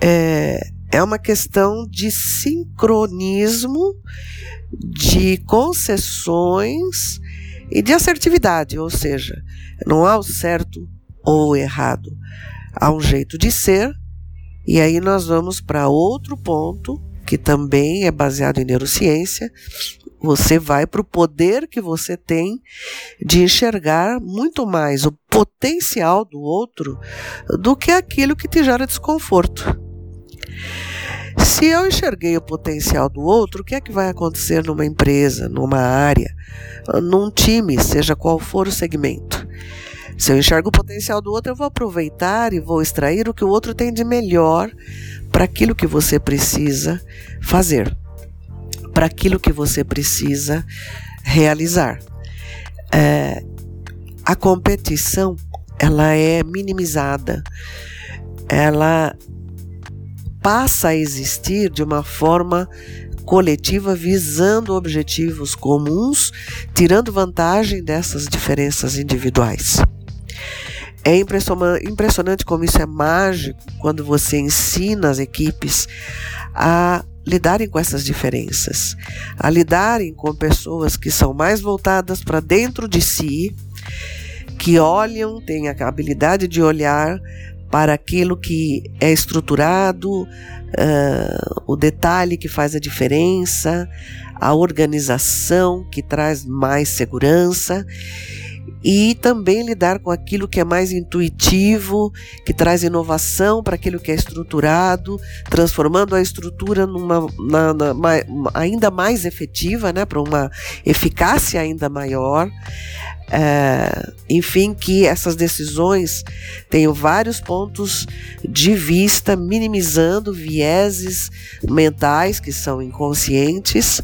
é, é uma questão de sincronismo, de concessões e de assertividade, ou seja, não há o certo ou o errado, há um jeito de ser, e aí nós vamos para outro ponto que também é baseado em neurociência, você vai para o poder que você tem de enxergar muito mais o potencial do outro do que aquilo que te gera desconforto. Se eu enxerguei o potencial do outro, o que é que vai acontecer numa empresa, numa área, num time, seja qual for o segmento? Se eu enxergo o potencial do outro, eu vou aproveitar e vou extrair o que o outro tem de melhor para aquilo que você precisa fazer para aquilo que você precisa realizar. É, a competição ela é minimizada, ela passa a existir de uma forma coletiva visando objetivos comuns, tirando vantagem dessas diferenças individuais. É impressionante como isso é mágico quando você ensina as equipes a lidarem com essas diferenças, a lidarem com pessoas que são mais voltadas para dentro de si, que olham, têm a habilidade de olhar para aquilo que é estruturado, uh, o detalhe que faz a diferença, a organização que traz mais segurança e também lidar com aquilo que é mais intuitivo, que traz inovação para aquilo que é estruturado, transformando a estrutura numa na, na, ainda mais efetiva, né, para uma eficácia ainda maior. É, enfim, que essas decisões tenham vários pontos de vista, minimizando vieses mentais que são inconscientes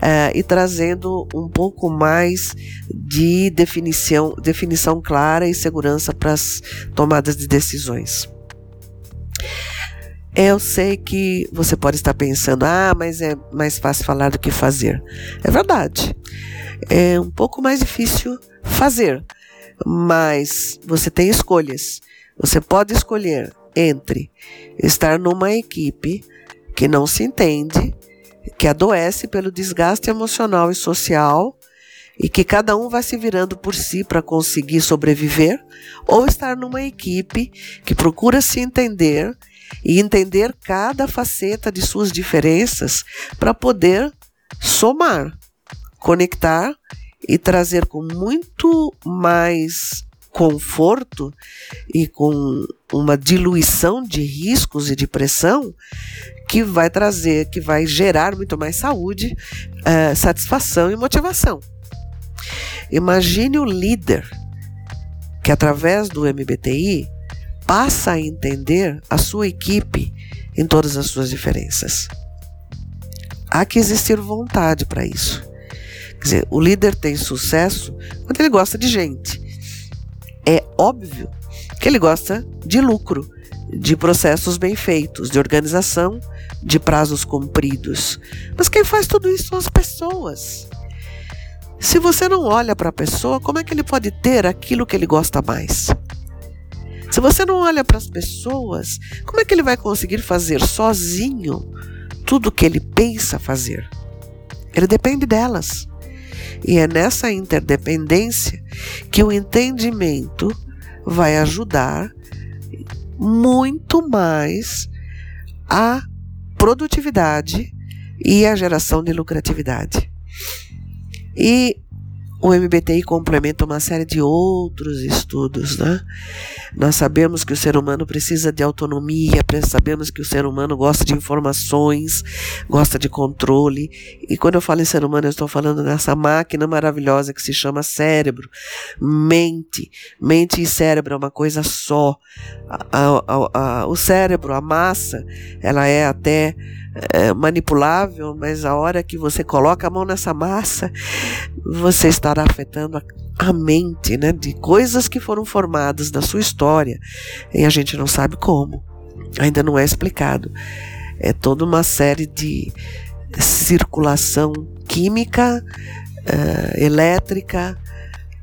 é, e trazendo um pouco mais de definição, definição clara e segurança para as tomadas de decisões. Eu sei que você pode estar pensando, ah, mas é mais fácil falar do que fazer. É verdade. É um pouco mais difícil fazer, mas você tem escolhas. Você pode escolher entre estar numa equipe que não se entende, que adoece pelo desgaste emocional e social e que cada um vai se virando por si para conseguir sobreviver, ou estar numa equipe que procura se entender e entender cada faceta de suas diferenças para poder somar, conectar e trazer com muito mais conforto e com uma diluição de riscos e de pressão que vai trazer, que vai gerar muito mais saúde, uh, satisfação e motivação. Imagine o líder que, através do MBTI, passa a entender a sua equipe em todas as suas diferenças. Há que existir vontade para isso. Quer dizer, o líder tem sucesso quando ele gosta de gente. É óbvio que ele gosta de lucro, de processos bem feitos, de organização, de prazos cumpridos. Mas quem faz tudo isso são as pessoas. Se você não olha para a pessoa, como é que ele pode ter aquilo que ele gosta mais? Se você não olha para as pessoas, como é que ele vai conseguir fazer sozinho tudo o que ele pensa fazer? Ele depende delas. E é nessa interdependência que o entendimento vai ajudar muito mais a produtividade e a geração de lucratividade. E o MBTI complementa uma série de outros estudos, né? Nós sabemos que o ser humano precisa de autonomia, sabemos que o ser humano gosta de informações, gosta de controle. E quando eu falo em ser humano, eu estou falando nessa máquina maravilhosa que se chama cérebro, mente. Mente e cérebro é uma coisa só. A, a, a, o cérebro, a massa, ela é até é, manipulável, mas a hora que você coloca a mão nessa massa, você estará afetando a, a mente, né, de coisas que foram formadas na sua história e a gente não sabe como, ainda não é explicado. É toda uma série de circulação química, uh, elétrica,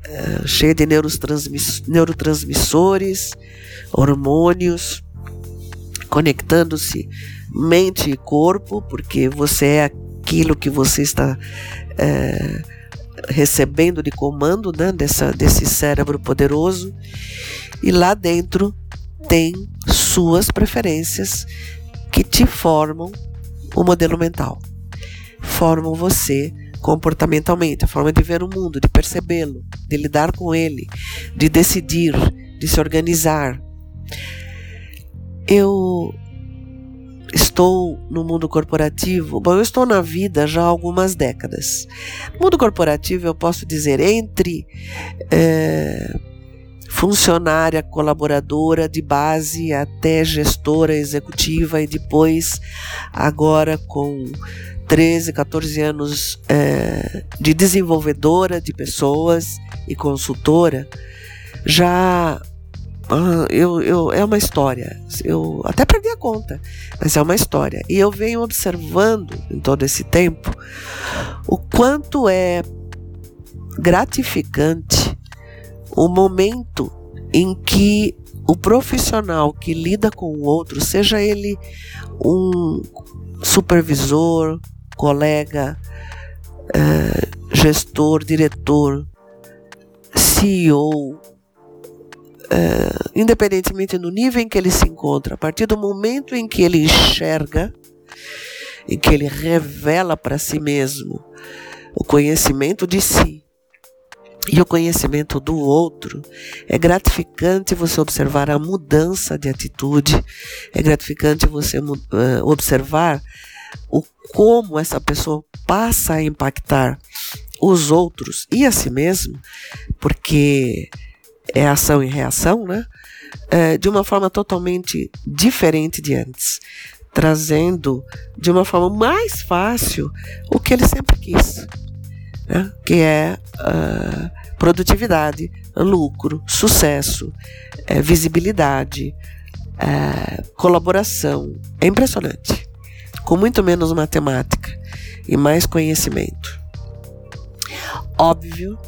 uh, cheia de neurotransmissores, hormônios conectando-se mente e corpo, porque você é aquilo que você está é, recebendo de comando né, dessa, desse cérebro poderoso, e lá dentro tem suas preferências que te formam o modelo mental, formam você comportamentalmente, a forma de ver o mundo, de percebê-lo, de lidar com ele, de decidir, de se organizar. Eu estou no mundo corporativo, bom, eu estou na vida já há algumas décadas. Mundo corporativo, eu posso dizer, entre é, funcionária, colaboradora de base até gestora executiva e depois, agora com 13, 14 anos é, de desenvolvedora de pessoas e consultora, já eu, eu, é uma história. Eu até perdi a conta, mas é uma história. E eu venho observando em todo esse tempo o quanto é gratificante o momento em que o profissional que lida com o outro, seja ele um supervisor, colega, é, gestor, diretor, CEO, é, independentemente do nível em que ele se encontra, a partir do momento em que ele enxerga, em que ele revela para si mesmo o conhecimento de si e o conhecimento do outro, é gratificante você observar a mudança de atitude, é gratificante você uh, observar o como essa pessoa passa a impactar os outros e a si mesmo, porque é ação e reação, né? É, de uma forma totalmente diferente de antes, trazendo de uma forma mais fácil o que ele sempre quis, né? que é uh, produtividade, lucro, sucesso, é, visibilidade, é, colaboração. É impressionante com muito menos matemática e mais conhecimento. Óbvio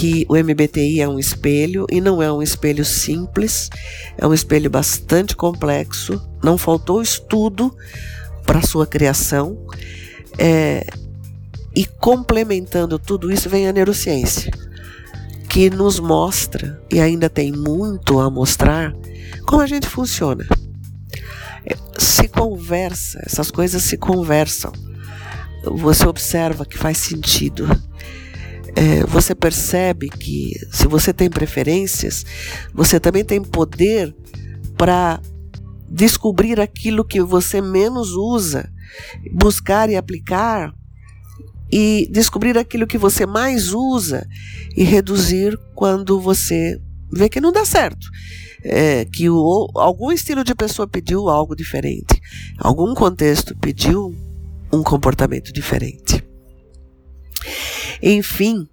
que o MBTI é um espelho e não é um espelho simples, é um espelho bastante complexo, não faltou estudo para sua criação. É, e complementando tudo isso vem a neurociência, que nos mostra, e ainda tem muito a mostrar, como a gente funciona se conversa, essas coisas se conversam. Você observa que faz sentido. É, você percebe que se você tem preferências, você também tem poder para descobrir aquilo que você menos usa, buscar e aplicar e descobrir aquilo que você mais usa e reduzir quando você vê que não dá certo é, que o, algum estilo de pessoa pediu algo diferente, algum contexto pediu um comportamento diferente. Enfim,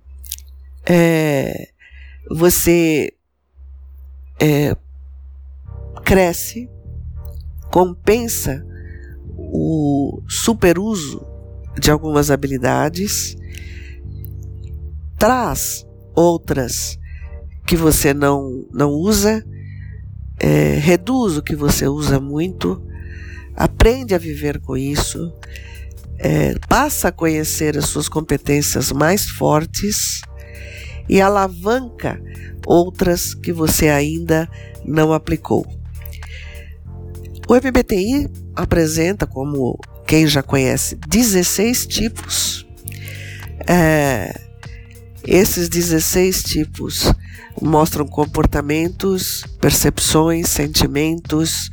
é, você é, cresce, compensa o superuso de algumas habilidades, traz outras que você não, não usa é, reduz o que você usa muito, aprende a viver com isso, é, passa a conhecer as suas competências mais fortes e alavanca outras que você ainda não aplicou. O MBTI apresenta, como quem já conhece, 16 tipos. É, esses 16 tipos mostram comportamentos, percepções, sentimentos,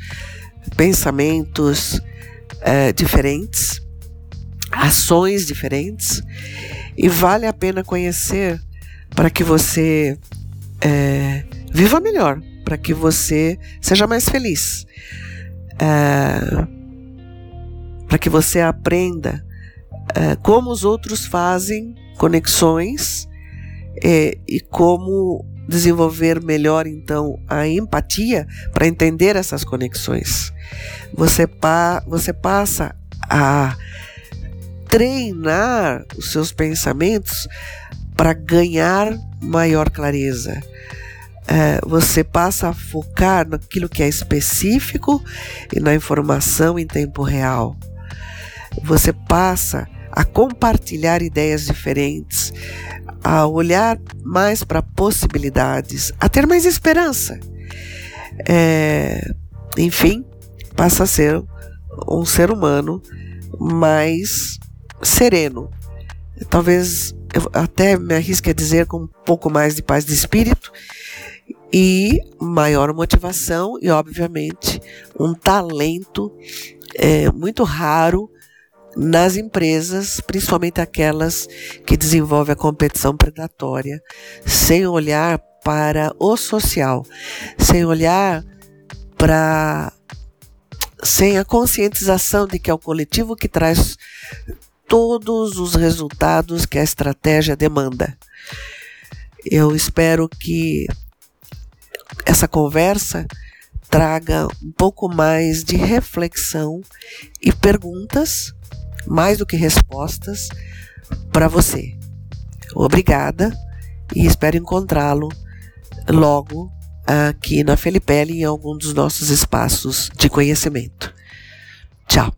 pensamentos é, diferentes, ações diferentes, e vale a pena conhecer para que você é, viva melhor, para que você seja mais feliz, é, para que você aprenda é, como os outros fazem conexões é, e como desenvolver melhor então a empatia para entender essas conexões. Você, pa você passa a treinar os seus pensamentos para ganhar maior clareza, é, você passa a focar naquilo que é específico e na informação em tempo real. Você passa a compartilhar ideias diferentes, a olhar mais para possibilidades, a ter mais esperança. É, enfim, passa a ser um ser humano mais sereno. Talvez até me arrisque a dizer com um pouco mais de paz de espírito e maior motivação e, obviamente, um talento é, muito raro nas empresas, principalmente aquelas que desenvolvem a competição predatória, sem olhar para o social, sem olhar para sem a conscientização de que é o coletivo que traz todos os resultados que a estratégia demanda. Eu espero que essa conversa traga um pouco mais de reflexão e perguntas, mais do que respostas, para você. Obrigada e espero encontrá-lo logo aqui na Felipelli em algum dos nossos espaços de conhecimento. Tchau.